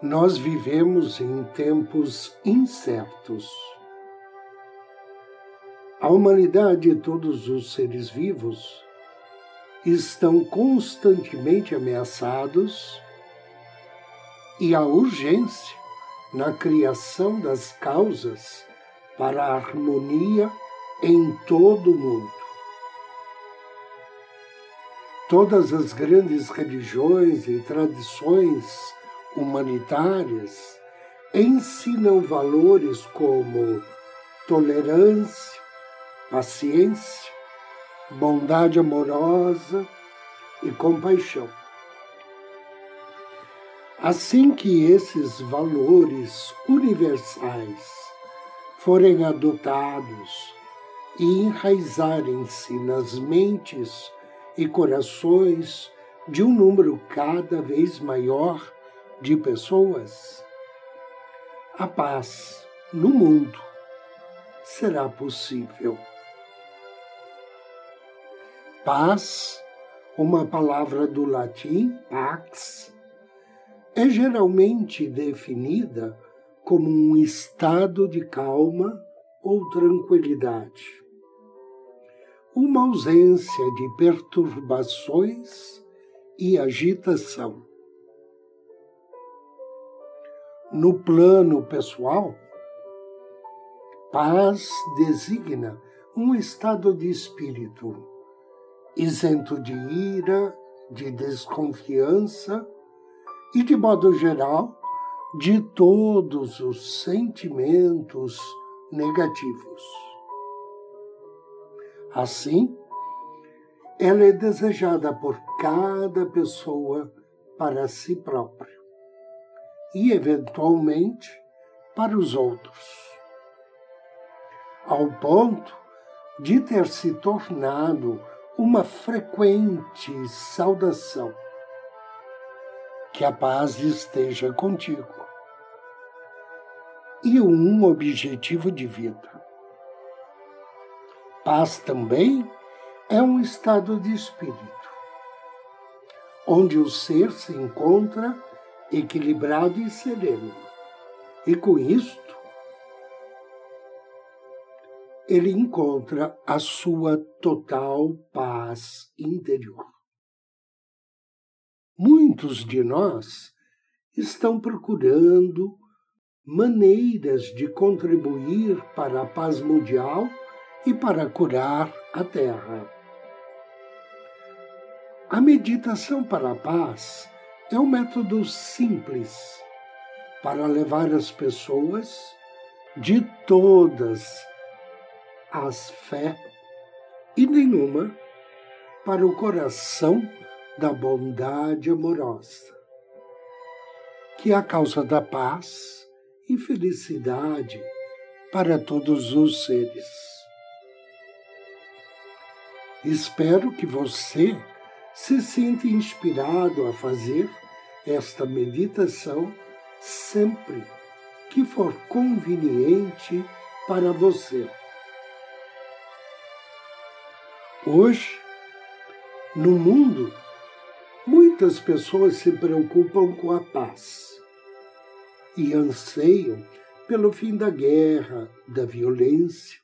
Nós vivemos em tempos incertos a humanidade e todos os seres vivos estão constantemente ameaçados e a urgência na criação das causas para a harmonia em todo o mundo. Todas as grandes religiões e tradições humanitárias ensinam valores como tolerância, paciência, bondade amorosa e compaixão. Assim que esses valores universais forem adotados e enraizarem-se nas mentes e corações de um número cada vez maior de pessoas, a paz no mundo será possível. Paz, uma palavra do latim pax, é geralmente definida como um estado de calma ou tranquilidade, uma ausência de perturbações e agitação. No plano pessoal, paz designa um estado de espírito isento de ira, de desconfiança e, de modo geral, de todos os sentimentos negativos. Assim, ela é desejada por cada pessoa para si própria e, eventualmente, para os outros, ao ponto de ter se tornado uma frequente saudação. Que a paz esteja contigo. E um objetivo de vida. Paz também é um estado de espírito, onde o ser se encontra equilibrado e sereno. E com isto, ele encontra a sua total paz interior. Muitos de nós estão procurando maneiras de contribuir para a paz mundial e para curar a Terra. A meditação para a paz é um método simples para levar as pessoas de todas as fé e nenhuma para o coração da bondade amorosa, que é a causa da paz e felicidade para todos os seres. Espero que você se sinta inspirado a fazer esta meditação sempre que for conveniente para você. Hoje, no mundo, muitas pessoas se preocupam com a paz e anseiam pelo fim da guerra, da violência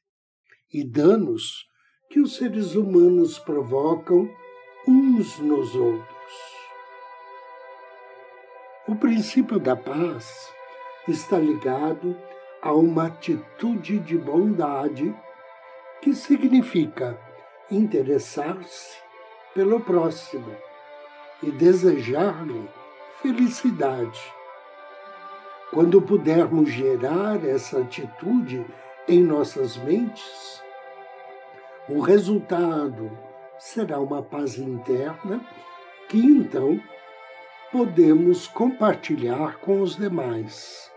e danos que os seres humanos provocam uns nos outros. O princípio da paz está ligado a uma atitude de bondade que significa interessar-se pelo próximo e desejar-lhe felicidade. Quando pudermos gerar essa atitude em nossas mentes, o resultado será uma paz interna que então podemos compartilhar com os demais,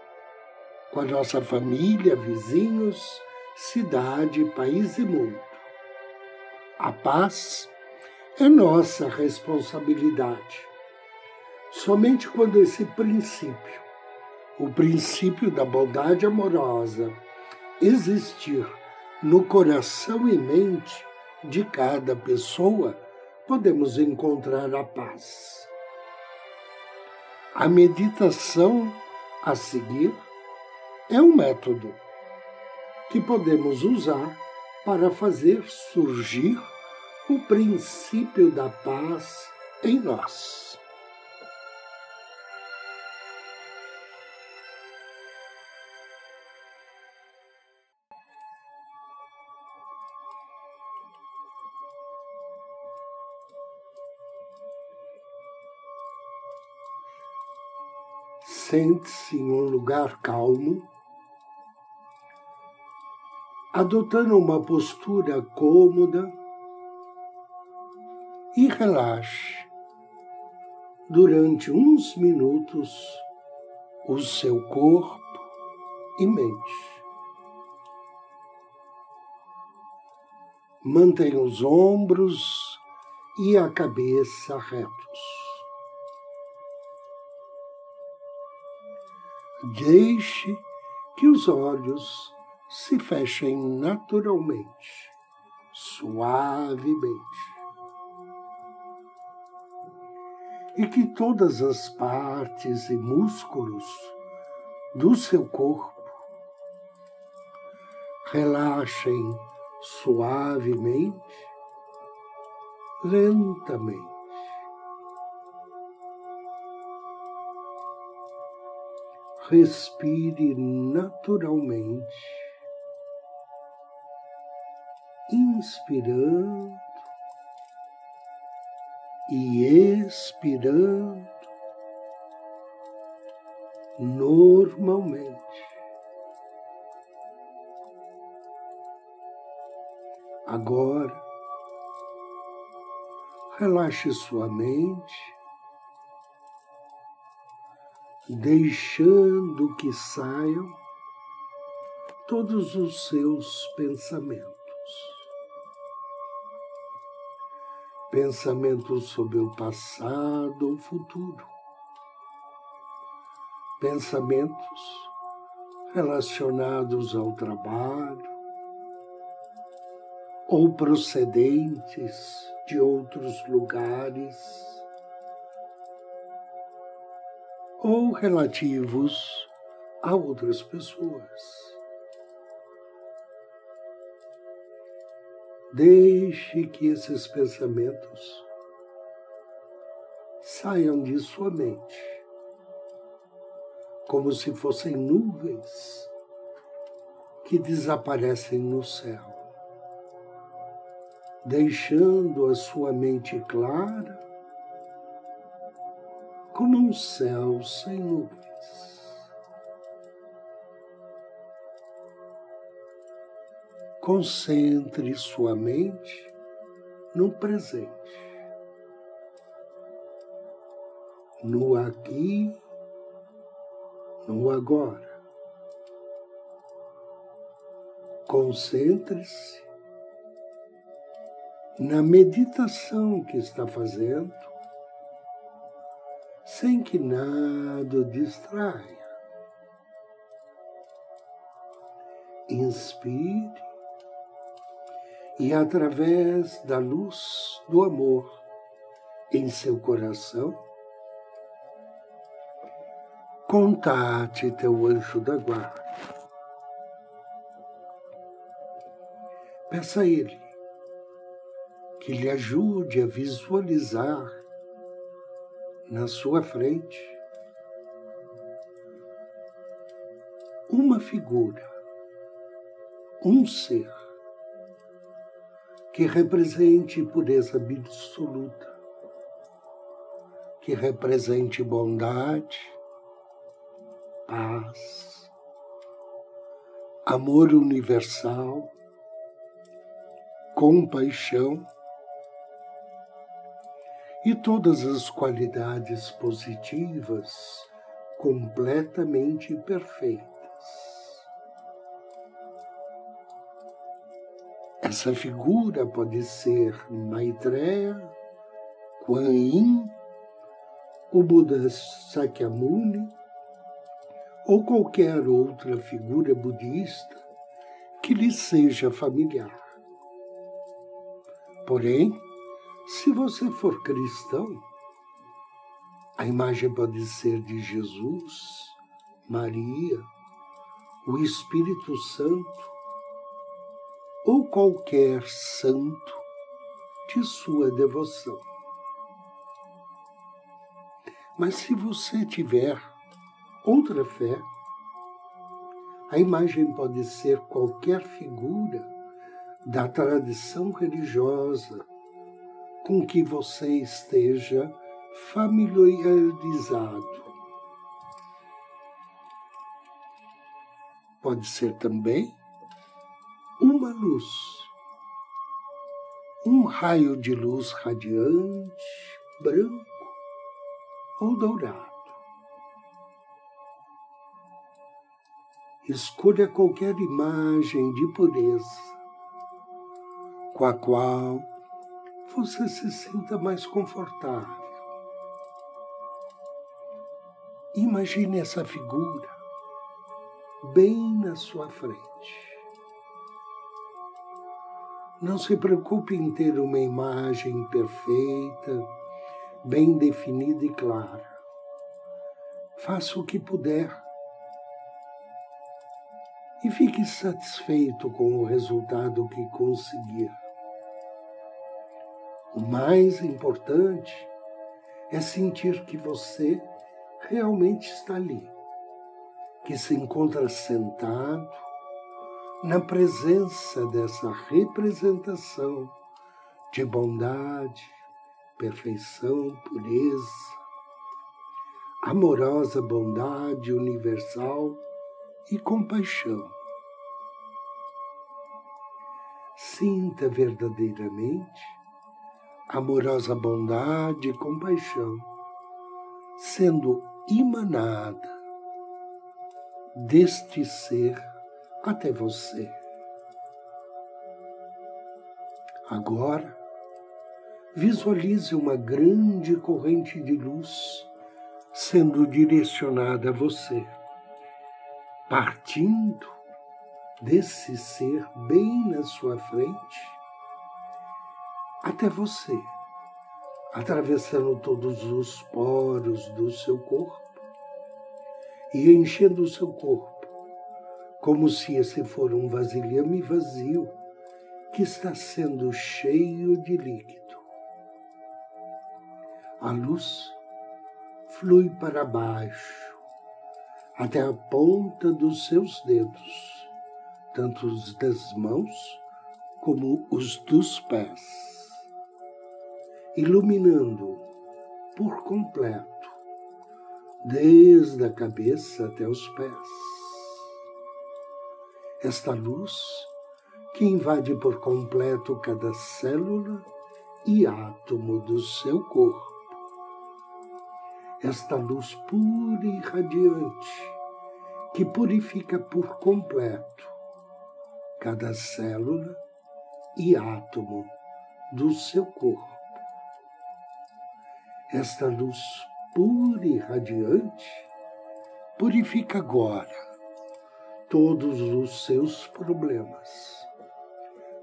com a nossa família, vizinhos, cidade, país e mundo. A paz é nossa responsabilidade. Somente quando esse princípio, o princípio da bondade amorosa, existir no coração e mente de cada pessoa, podemos encontrar a paz. A meditação a seguir é um método que podemos usar para fazer surgir o princípio da paz em nós. Sente-se em um lugar calmo, adotando uma postura cômoda e relaxe durante uns minutos o seu corpo e mente. Mantenha os ombros e a cabeça retos. Deixe que os olhos se fechem naturalmente, suavemente. e que todas as partes e músculos do seu corpo relaxem suavemente, lentamente. Respire naturalmente, inspirando e expirando normalmente. Agora, relaxe sua mente, deixando que saiam todos os seus pensamentos. pensamentos sobre o passado ou futuro, pensamentos relacionados ao trabalho ou procedentes de outros lugares ou relativos a outras pessoas. Deixe que esses pensamentos saiam de sua mente, como se fossem nuvens que desaparecem no céu, deixando a sua mente clara como um céu sem nuvens. Concentre sua mente no presente, no aqui, no agora. Concentre-se na meditação que está fazendo, sem que nada o distraia. Inspire e através da luz do amor em seu coração, contate teu anjo da guarda. Peça a ele que lhe ajude a visualizar na sua frente uma figura, um ser que represente pureza absoluta, que represente bondade, paz, amor universal, compaixão e todas as qualidades positivas completamente perfeitas. Essa figura pode ser Maitreya, Kuan Yin, o Buda Sakyamuni ou qualquer outra figura budista que lhe seja familiar. Porém, se você for cristão, a imagem pode ser de Jesus, Maria, o Espírito Santo ou qualquer santo de sua devoção. Mas se você tiver outra fé, a imagem pode ser qualquer figura da tradição religiosa com que você esteja familiarizado. Pode ser também uma luz, um raio de luz radiante, branco ou dourado. Escolha qualquer imagem de pureza com a qual você se sinta mais confortável. Imagine essa figura bem na sua frente. Não se preocupe em ter uma imagem perfeita, bem definida e clara. Faça o que puder e fique satisfeito com o resultado que conseguir. O mais importante é sentir que você realmente está ali, que se encontra sentado na presença dessa representação de bondade, perfeição, pureza, amorosa bondade universal e compaixão. Sinta verdadeiramente amorosa bondade e compaixão, sendo emanada deste ser até você. Agora, visualize uma grande corrente de luz sendo direcionada a você, partindo desse ser bem na sua frente até você, atravessando todos os poros do seu corpo e enchendo o seu corpo, como se esse for um vasilhame vazio que está sendo cheio de líquido. A luz flui para baixo, até a ponta dos seus dedos, tanto os das mãos como os dos pés iluminando por completo, desde a cabeça até os pés. Esta luz que invade por completo cada célula e átomo do seu corpo. Esta luz pura e radiante que purifica por completo cada célula e átomo do seu corpo esta luz pura e radiante purifica agora todos os seus problemas,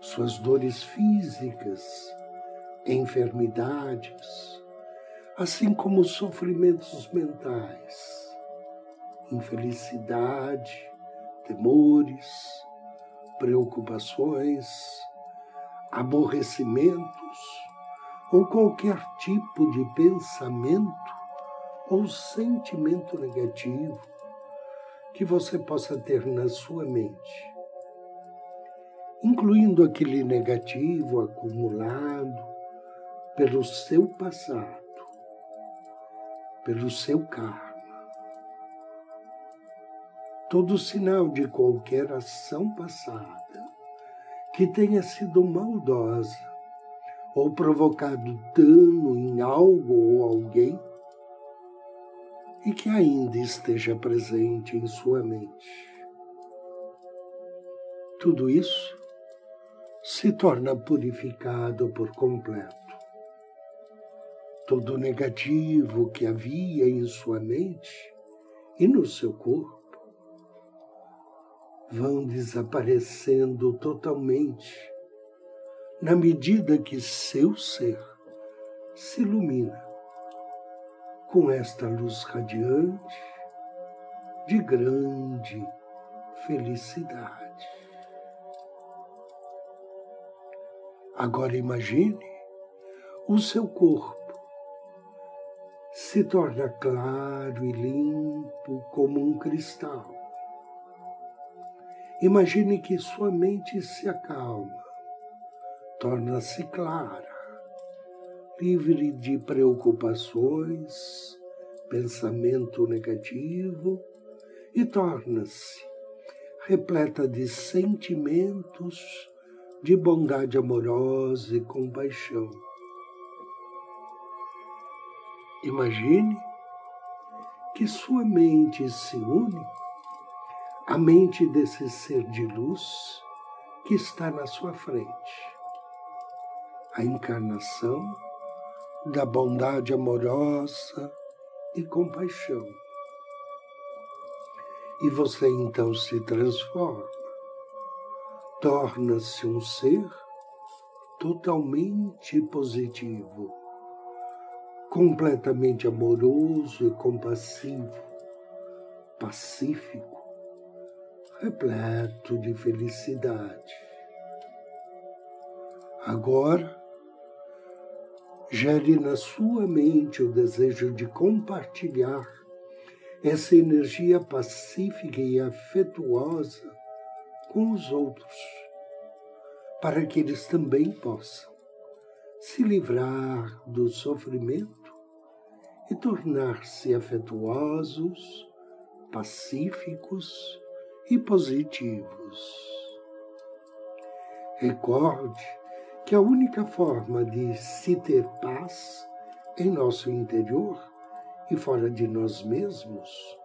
suas dores físicas, enfermidades, assim como os sofrimentos mentais, infelicidade, temores, preocupações, aborrecimentos, ou qualquer tipo de pensamento ou sentimento negativo que você possa ter na sua mente, incluindo aquele negativo acumulado pelo seu passado, pelo seu karma. Todo sinal de qualquer ação passada que tenha sido maldosa ou provocado dano em algo ou alguém e que ainda esteja presente em sua mente. Tudo isso se torna purificado por completo. Todo negativo que havia em sua mente e no seu corpo vão desaparecendo totalmente na medida que seu ser se ilumina com esta luz radiante de grande felicidade. Agora imagine o seu corpo se torna claro e limpo como um cristal. Imagine que sua mente se acalma, torna-se clara livre de preocupações, pensamento negativo e torna-se repleta de sentimentos de bondade amorosa e compaixão. Imagine que sua mente se une à mente desse ser de luz que está na sua frente. A encarnação da bondade amorosa e compaixão. E você então se transforma, torna-se um ser totalmente positivo, completamente amoroso e compassivo, pacífico, repleto de felicidade. Agora, gere na sua mente o desejo de compartilhar essa energia pacífica e afetuosa com os outros, para que eles também possam se livrar do sofrimento e tornar-se afetuosos, pacíficos e positivos. Recorde que a única forma de se ter paz em nosso interior e fora de nós mesmos,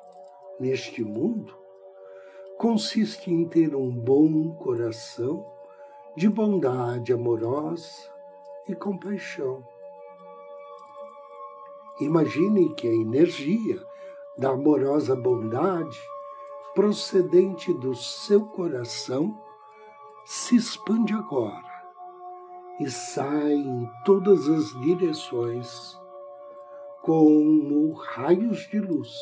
neste mundo, consiste em ter um bom coração de bondade amorosa e compaixão. Imagine que a energia da amorosa bondade procedente do seu coração se expande agora e sai em todas as direções como raios de luz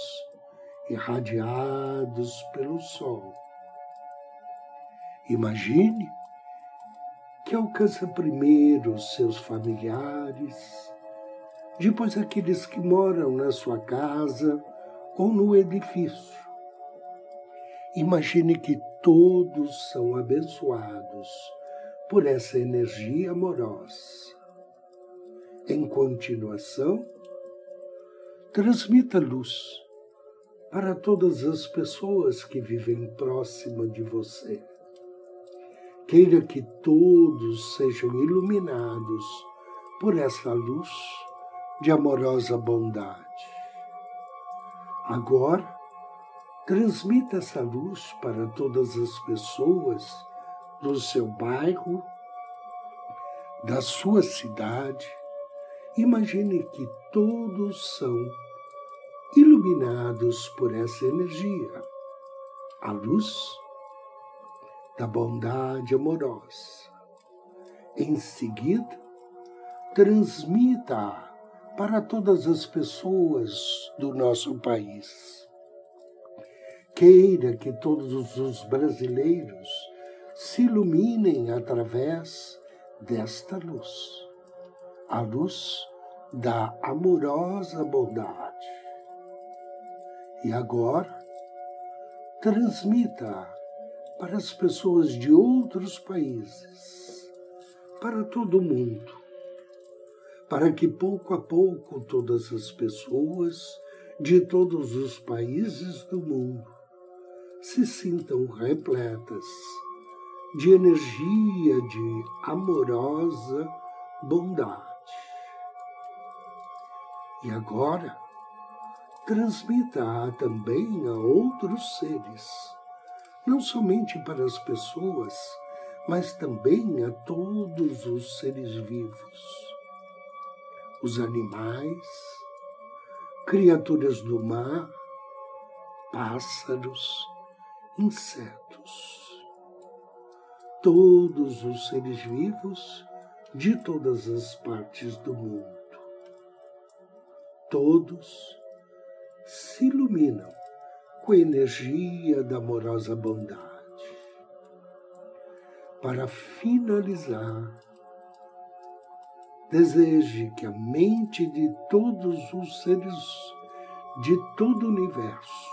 irradiados pelo sol. Imagine que alcança primeiro os seus familiares, depois aqueles que moram na sua casa ou no edifício. Imagine que todos são abençoados por essa energia amorosa. Em continuação, transmita luz para todas as pessoas que vivem próxima de você. Queira que todos sejam iluminados por essa luz de amorosa bondade. Agora, transmita essa luz para todas as pessoas do seu bairro, da sua cidade. Imagine que todos são iluminados por essa energia, a luz da bondade amorosa. Em seguida, transmita para todas as pessoas do nosso país. Queira que todos os brasileiros se iluminem através desta luz, a luz da amorosa bondade. E agora, transmita para as pessoas de outros países, para todo mundo, para que pouco a pouco todas as pessoas de todos os países do mundo se sintam repletas de energia de amorosa bondade. E agora, transmita-a também a outros seres, não somente para as pessoas, mas também a todos os seres vivos, os animais, criaturas do mar, pássaros, insetos, todos os seres vivos de todas as partes do mundo. Todos se iluminam com a energia da amorosa bondade. Para finalizar, deseje que a mente de todos os seres de todo o universo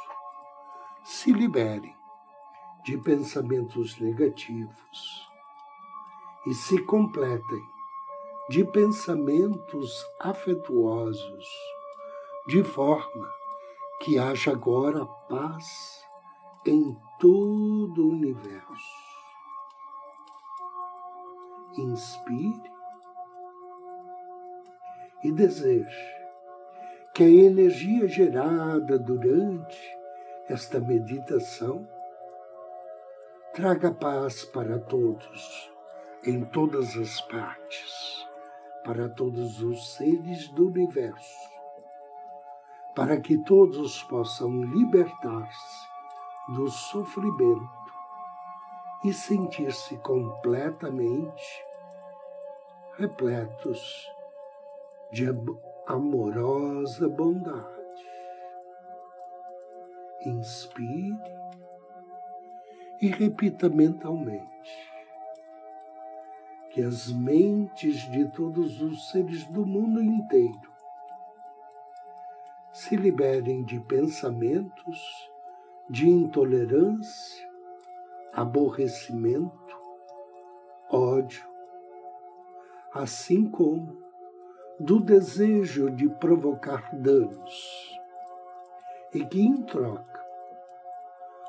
se libere de pensamentos negativos e se completem de pensamentos afetuosos, de forma que haja agora paz em todo o universo. Inspire e deseje que a energia gerada durante esta meditação traga paz para todos, em todas as partes, para todos os seres do universo para que todos possam libertar-se do sofrimento e sentir-se completamente repletos de amorosa bondade. Inspire e repita mentalmente. Que as mentes de todos os seres do mundo inteiro se liberem de pensamentos de intolerância, aborrecimento, ódio, assim como do desejo de provocar danos, e que, em troca,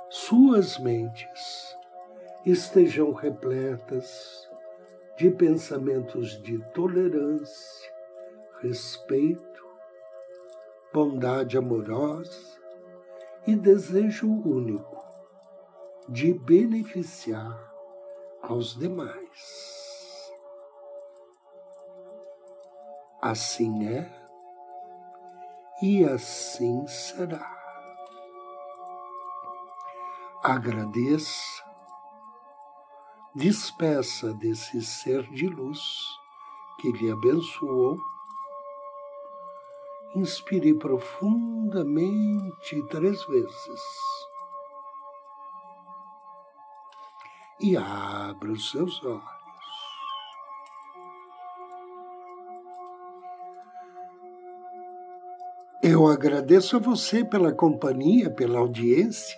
suas mentes estejam repletas de pensamentos de tolerância, respeito, bondade amorosa e desejo único de beneficiar aos demais. Assim é e assim será. Agradeça, despeça desse ser de luz que lhe abençoou Inspire profundamente três vezes. E abra os seus olhos. Eu agradeço a você pela companhia, pela audiência.